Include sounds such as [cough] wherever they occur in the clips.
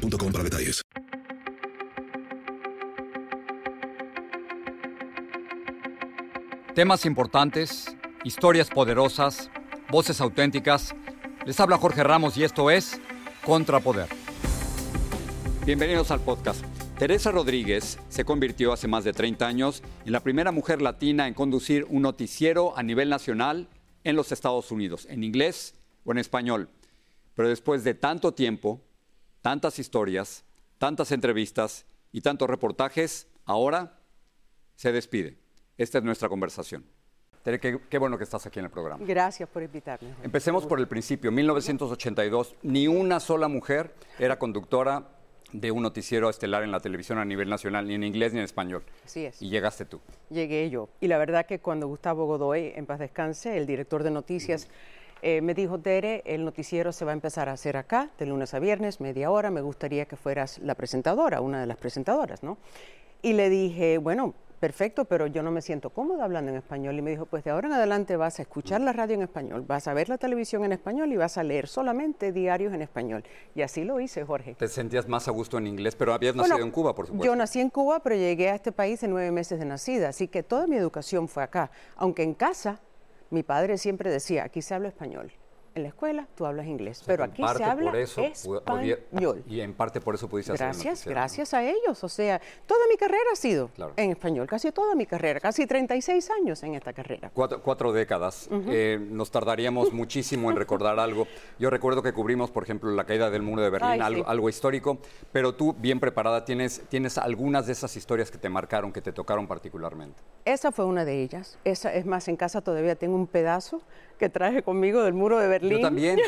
boostmobile.com para detalles. Temas importantes, historias poderosas, voces auténticas. Les habla Jorge Ramos y esto es Contrapoder. Bienvenidos al podcast. Teresa Rodríguez se convirtió hace más de 30 años en la primera mujer latina en conducir un noticiero a nivel nacional en los Estados Unidos, en inglés o en español. Pero después de tanto tiempo, tantas historias, tantas entrevistas y tantos reportajes, ahora se despide. Esta es nuestra conversación. Tere, qué, bueno que estás aquí en el programa. Gracias por invitarme. Empecemos por el principio. 1982, ni una sola mujer era conductora de un noticiero estelar en la televisión a nivel nacional, ni en inglés ni en español. Así es. Y llegaste tú. Llegué yo. Y la verdad que cuando Gustavo Godoy, en paz descanse, el director de noticias, eh, me dijo, Tere, el noticiero se va a empezar a hacer acá, de lunes a viernes, media hora, me gustaría que fueras la presentadora, una de las presentadoras, ¿no? Y le dije, bueno, perfecto, pero yo no me siento cómoda hablando en español. Y me dijo, pues de ahora en adelante vas a escuchar la radio en español, vas a ver la televisión en español y vas a leer solamente diarios en español. Y así lo hice, Jorge. ¿Te sentías más a gusto en inglés? Pero habías nacido en Cuba, por supuesto. Yo nací en Cuba, pero llegué a este país en nueve meses de nacida, así que toda mi educación fue acá. Aunque en casa, mi padre siempre decía, aquí se habla español en la escuela tú hablas inglés, pero aquí se habla español. Y en parte por eso pudiste hacer Gracias, gracias a ellos. O sea, toda mi carrera ha sido en español, casi toda mi carrera, casi 36 años en esta carrera. Cuatro, décadas. Eh, nos tardaríamos [laughs] muchísimo en recordar algo. Yo recuerdo que cubrimos, por ejemplo, la caída del muro de Berlín, algo, histórico, pero tú, bien preparada, tienes, tienes algunas de esas historias que te marcaron, que te tocaron particularmente. Esa fue una de ellas. Esa, es más, en casa todavía tengo un pedazo que traje conmigo del muro de Berlín. Yo también.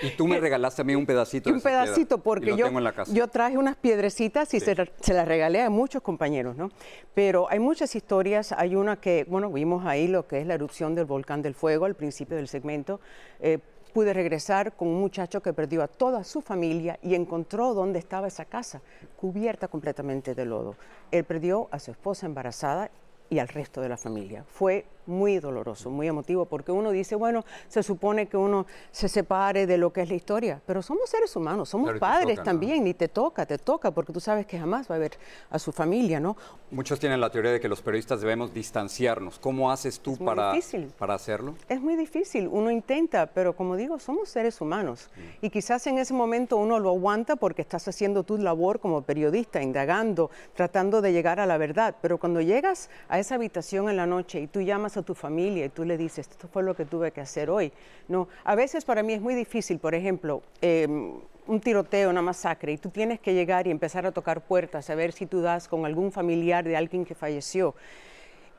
Y tú me [laughs] regalaste a mí un pedacito. Un pedacito, porque yo, yo traje unas piedrecitas y se, las regalé a muchos compañeros, ¿no? Pero hay muchas historias. Hay una que, bueno, vimos ahí lo que es la erupción del volcán del fuego al principio del segmento. Eh, pude regresar con un muchacho que perdió a toda su familia y encontró dónde estaba esa casa, cubierta completamente de lodo. Él perdió a su esposa embarazada y al resto de la familia. Fue muy doloroso, muy emotivo, porque uno dice, bueno, se supone que uno se separe de lo que es la historia, pero somos seres humanos, somos padres también, ni te toca, te toca, porque tú sabes que jamás va a ver a su familia, ¿no? Muchos tienen la teoría de que los periodistas debemos distanciarnos. ¿Cómo haces tú para, para hacerlo? Es muy difícil, uno intenta, pero como digo, somos seres humanos. Mm. Y quizás en ese momento uno lo aguanta porque estás haciendo tu labor como periodista, indagando, tratando de llegar a la verdad, pero cuando llegas a esa habitación en la noche y tú llamas a tu familia y tú le dices, esto fue lo que tuve que hacer hoy. No, a veces para mí es muy difícil, por ejemplo, em, un tiroteo, una masacre, y tú tienes que llegar y empezar a tocar puertas, a ver si tú das con algún familiar de alguien que falleció.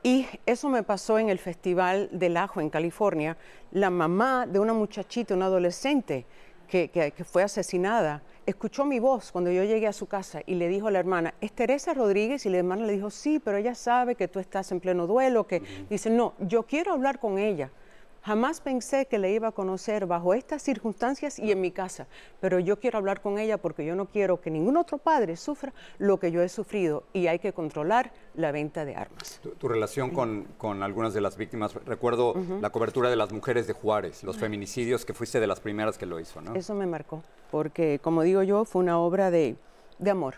Y eso me pasó en el Festival del Ajo en California. La mamá de una muchachita, una adolescente, que, fue asesinada, escuchó mi voz cuando yo llegué a su casa y le dijo a la hermana, ¿es Teresa Rodríguez? Y la hermana le dijo, sí, pero ella sabe que tú estás en pleno duelo, que dice, no, yo quiero hablar con ella. Jamás pensé que le iba a conocer bajo estas circunstancias y en mi casa, pero yo quiero hablar con ella porque yo no quiero que ningún otro padre sufra lo que yo he sufrido y hay que controlar la venta de armas. Tu, relación con, algunas de las víctimas, recuerdo la cobertura de las mujeres de Juárez, los feminicidios, que fuiste de las primeras que lo hizo, ¿no? Eso me marcó, porque como digo yo, fue una obra de, de amor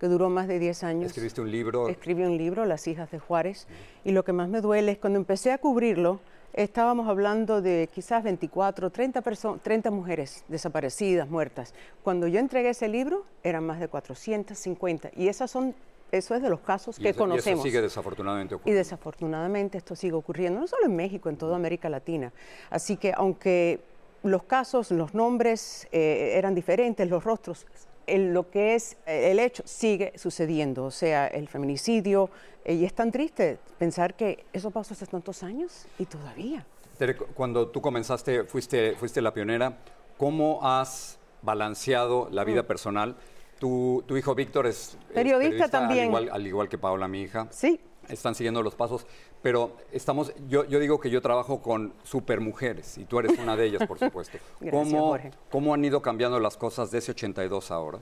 que duró más de 10 años. ¿Escribiste un libro? Escribí un libro, Las hijas de Juárez, y lo que más me duele es cuando empecé a cubrirlo, estábamos hablando de quizás 24, 30, 30 mujeres desaparecidas, muertas. Cuando yo entregué ese libro, eran más de 450. Y esas son, eso es de los casos que conocemos. Y eso sigue desafortunadamente ocurriendo. Y desafortunadamente esto sigue ocurriendo, no solo en México, en toda América Latina. Así que aunque los casos, los nombres eh, eran diferentes, los rostros lo que es eh, el hecho sigue sucediendo, o sea, el feminicidio, eh, y es tan triste pensar que eso pasó hace tantos años y todavía. Cuando tú comenzaste, fuiste, fuiste la pionera, ¿cómo has balanceado la vida mm. personal Tu, tu hijo Víctor es es Periodista también. Al igual, al igual que Paola, mi hija. Sí. Están siguiendo los pasos, pero estamos, yo, yo digo que yo trabajo con supermujeres y tú eres una de ellas, por [laughs] supuesto. Gracias, ¿Cómo, Jorge. ¿Cómo han ido cambiando las cosas de ese 82 ahora?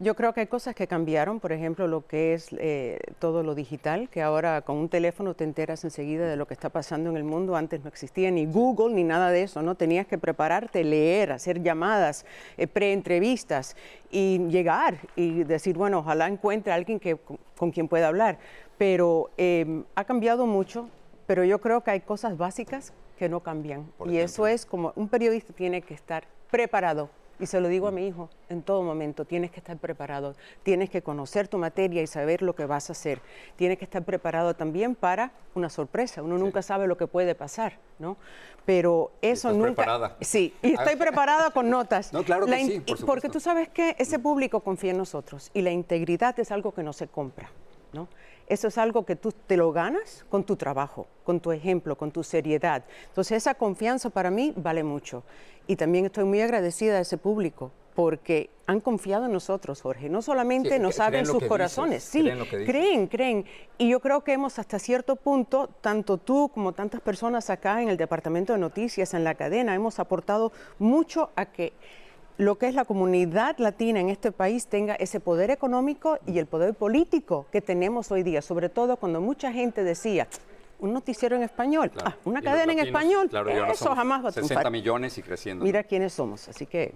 Yo creo que hay cosas que cambiaron, por ejemplo, lo que es eh, todo lo digital, que ahora con un teléfono te enteras enseguida de lo que está pasando en el mundo. Antes no existía ni Google ni nada de eso, ¿no? Tenías que prepararte, leer, hacer llamadas, eh, preentrevistas y llegar y decir, bueno, ojalá encuentre a alguien que, con, con quien pueda hablar. Pero eh, ha cambiado mucho, pero yo creo que hay cosas básicas que no cambian. Por y eso es como un periodista tiene que estar preparado. Y se lo digo a mi hijo en todo momento, tienes que estar preparado, tienes que conocer tu materia y saber lo que vas a hacer. Tienes que estar preparado también para una sorpresa, uno nunca sabe lo que puede pasar, ¿no? Pero eso estás nunca... preparada. Sí, y estoy preparada con notas. No, claro que La in- sí, por Porque tú sabes que ese público confía en nosotros y la integridad es algo que no se compra, ¿no? Eso es algo que tú te lo ganas con tu trabajo, con tu ejemplo, con tu seriedad. Entonces esa confianza para mí vale mucho. Y también estoy muy agradecida a ese público porque han confiado en nosotros, Jorge. No solamente Sí, nos abren sus corazones, dices, sí, creen lo que dices. creen, creen. Y yo creo que hemos hasta cierto punto, tanto tú como tantas personas acá en el Departamento de Noticias, en la cadena, hemos aportado mucho a que lo que es la comunidad latina en este país tenga ese poder económico y el poder político que tenemos hoy día, sobre todo cuando mucha gente decía, un noticiero en español, Claro. ah, una cadena en español, claro, eso somos jamás va a 60 triunfar. millones y creciendo. Mira quiénes somos, así que...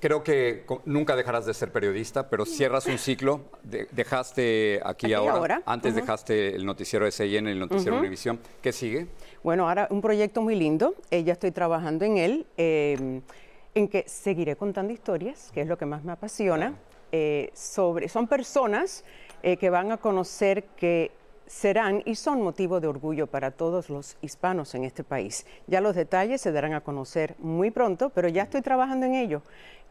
Creo que nunca dejarás de ser periodista, pero cierras un ciclo. De- dejaste aquí, Aquí ahora. ahora, Antes dejaste el noticiero de SIN, el noticiero Univisión. ¿Qué sigue? Bueno, ahora un proyecto muy lindo, eh, ya estoy trabajando en él, eh, en que seguiré contando historias, que es lo que más me apasiona, eh, sobre, son personas eh, que van a conocer que serán y son motivo de orgullo para todos los hispanos en este país. Ya los detalles se darán a conocer muy pronto, pero ya estoy trabajando en ello.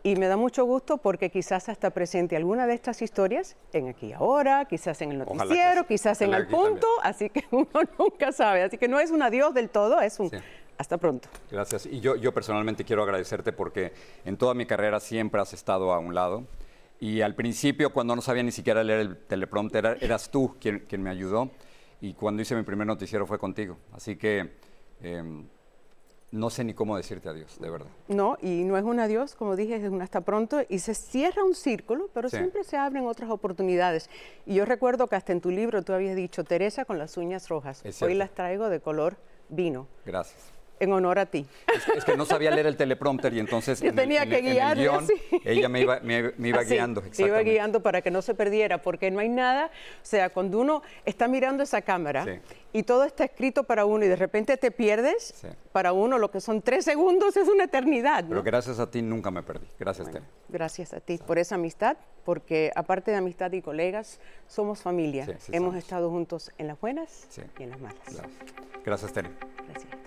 Y me da mucho gusto porque quizás hasta presente alguna de estas historias en Aquí Ahora, quizás en el que noticiero, sí. quizás en el aquí también. punto, así que [laughs] uno nunca sabe. Así que no es un adiós del todo, es un Sí. Hasta pronto. Gracias. Y yo, yo personalmente quiero agradecerte porque en toda mi carrera siempre has estado a un lado. Y al principio, cuando no sabía ni siquiera leer el teleprompter, era- eras tú quien, quien me ayudó. Y cuando hice mi primer noticiero fue contigo. Así que em, no sé ni cómo decirte adiós, de verdad. No, y no es un adiós, como dije, es un hasta pronto y se cierra un círculo, pero Sí. siempre se abren otras oportunidades. Y yo recuerdo que hasta en tu libro tú habías dicho, Teresa con las uñas rojas, hoy las traigo de color vino, Gracias. En honor a ti. Es, es que no sabía leer el teleprompter y entonces [laughs] Yo en el- tenía en que el- en el guiarme guion, [laughs] ella me iba, me, me iba Así, guiando. te iba guiando para que no se perdiera, porque no hay nada, o sea, cuando uno está mirando esa cámara Sí. y todo está escrito para uno y de repente te pierdes, Sí. para uno lo que son tres segundos es una eternidad. ¿no? Pero gracias a ti nunca me perdí. Gracias, Bueno, Tere. gracias a ti por esa amistad, porque aparte de amistad y colegas, somos familia. Sí, sí Hemos somos. estado juntos en las buenas Sí. y en las malas. Gracias. Gracias, Tere. Gracias.